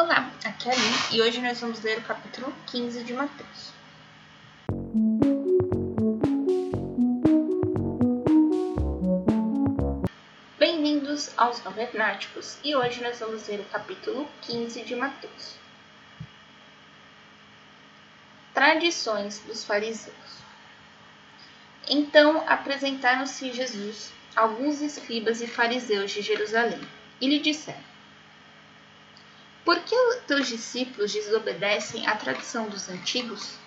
Olá, aqui é a Lin e hoje nós vamos ler o capítulo 15 de Mateus. Bem-vindos aos Novenáticos e hoje nós vamos ler o capítulo 15 de Mateus. Tradições dos fariseus. Então apresentaram-se Jesus alguns escribas e fariseus de Jerusalém e lhe disseram: Por que os teus discípulos desobedecem à tradição dos antigos?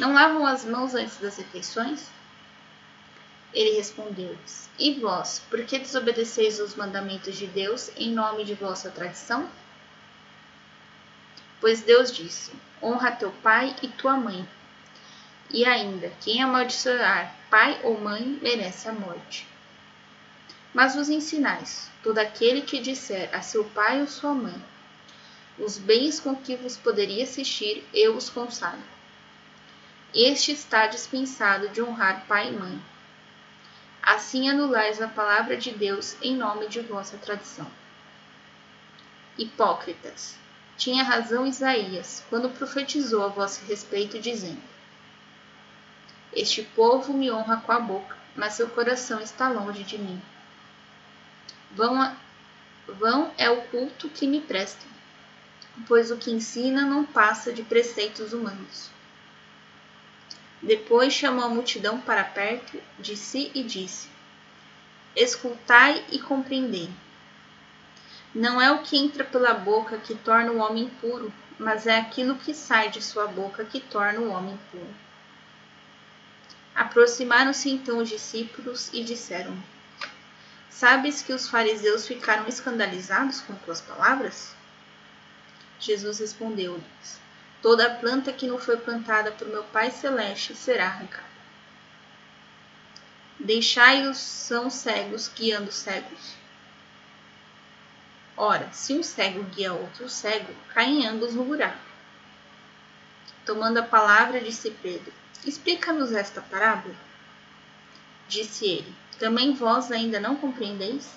Não lavam as mãos antes das refeições? Ele respondeu-lhes: E vós, por que desobedeceis os mandamentos de Deus em nome de vossa tradição? Pois Deus disse: Honra teu pai e tua mãe. E ainda, quem amaldiçoar pai ou mãe merece a morte. Mas vos ensinais: todo aquele que disser a seu pai ou sua mãe, os bens com que vos poderia assistir, eu os consagro. Este está dispensado de honrar pai e mãe. Assim anulais a palavra de Deus em nome de vossa tradição. Hipócritas, tinha razão Isaías quando profetizou a vosso respeito, dizendo: Este povo me honra com a boca, mas seu coração está longe de mim. Vão, a, vão é o culto que me prestam, pois o que ensina não passa de preceitos humanos. Depois chamou a multidão para perto de si e disse: Escutai e compreendei. Não é o que entra pela boca que torna o homem puro, mas é aquilo que sai de sua boca que torna o homem puro. Aproximaram-se então os discípulos e disseram: Sabes que os fariseus ficaram escandalizados com tuas palavras? Jesus respondeu-lhes: Toda planta que não foi plantada por meu Pai Celeste será arrancada. Deixai-os são cegos guiando cegos. Ora, se um cego guia outro cego, caem ambos no buraco. Tomando a palavra, disse Pedro: Explica-nos esta parábola. Disse ele: também vós ainda não compreendeis?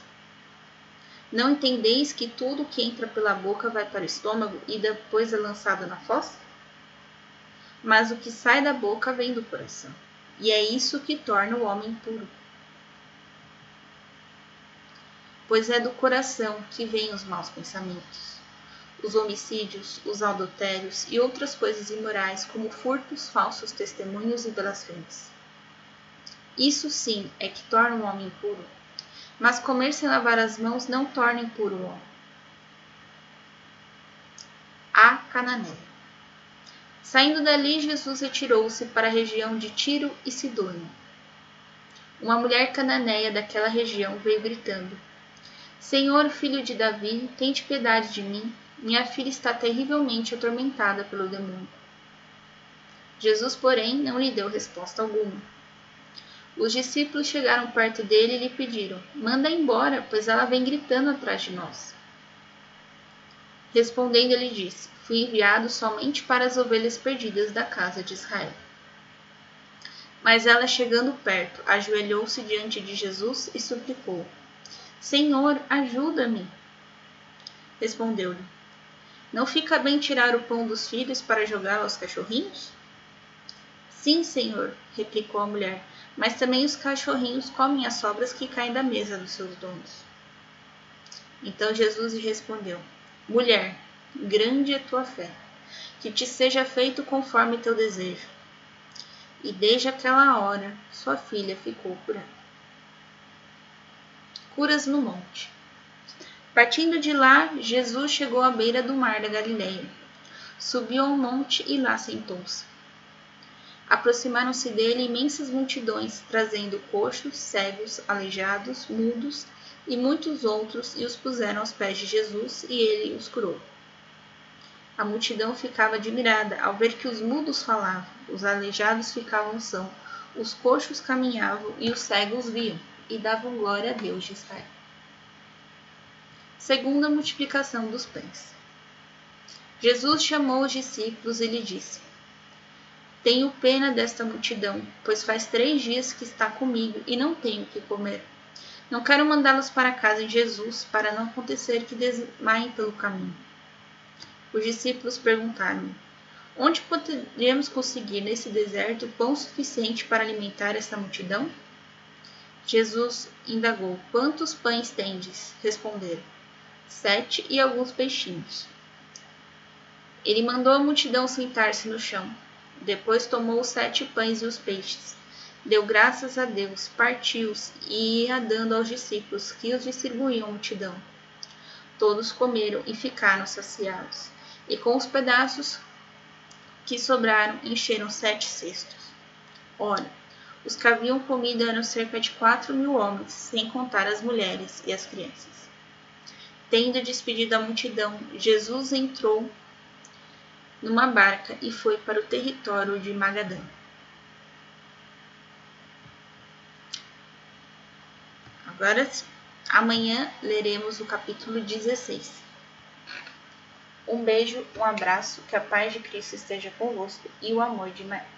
Não entendeis que tudo que entra pela boca vai para o estômago e depois é lançado na fossa? Mas o que sai da boca vem do coração, e é isso que torna o homem puro. Pois é do coração que vêm os maus pensamentos, os homicídios, os adultérios e outras coisas imorais, como furtos, falsos testemunhos e blasfêmias isso sim é que torna o homem puro. Mas comer sem lavar as mãos não torna impuro o homem. A Cananeia. Saindo dali, Jesus retirou-se para a região de Tiro e Sidônia. Uma mulher cananeia daquela região veio gritando: Senhor, filho de Davi, tente piedade de mim. Minha filha está terrivelmente atormentada pelo demônio. Jesus, porém, não lhe deu resposta alguma. Os discípulos chegaram perto dele e lhe pediram: Manda embora, pois ela vem gritando atrás de nós. Respondendo, ele disse: Fui enviado somente para as ovelhas perdidas da casa de Israel. Mas ela, chegando perto, ajoelhou-se diante de Jesus e suplicou: Senhor, ajuda-me. Respondeu-lhe: Não fica bem tirar o pão dos filhos para jogá-lo aos cachorrinhos? Sim, senhor, replicou a mulher mas também os cachorrinhos comem as sobras que caem da mesa dos seus donos. Então Jesus lhe respondeu: Mulher, grande é tua fé, que te seja feito conforme teu desejo. E desde aquela hora sua filha ficou curada. Curas no monte. Partindo de lá, Jesus chegou à beira do mar da Galileia. Subiu ao monte e lá sentou-se. Aproximaram-se dele imensas multidões, trazendo coxos, cegos, aleijados, mudos e muitos outros, e os puseram aos pés de Jesus, e ele os curou. A multidão ficava admirada ao ver que os mudos falavam, os aleijados ficavam são, os coxos caminhavam e os cegos viam, e davam glória a Deus de Israel. Segunda multiplicação dos pães. Jesus chamou os discípulos e lhe disse: tenho pena desta multidão, pois faz três dias que está comigo e não tenho o que comer. Não quero mandá-los para casa de Jesus, para não acontecer que desmaiem pelo caminho. Os discípulos perguntaram: Onde poderíamos conseguir nesse deserto pão suficiente para alimentar essa multidão? Jesus indagou: Quantos pães tendes? Responderam: Sete e alguns peixinhos. Ele mandou a multidão sentar-se no chão. Depois tomou os sete pães e os peixes, deu graças a Deus, partiu-os e ia dando aos discípulos que os distribuíam à multidão. Todos comeram e ficaram saciados, e com os pedaços que sobraram encheram sete cestos. Ora, os que haviam comido eram cerca de quatro mil homens, sem contar as mulheres e as crianças. Tendo despedido a multidão, Jesus entrou numa barca e foi para o território de Magadã. Agora, amanhã leremos o capítulo 16. Um beijo, um abraço, que a paz de Cristo esteja convosco e o amor de Maria.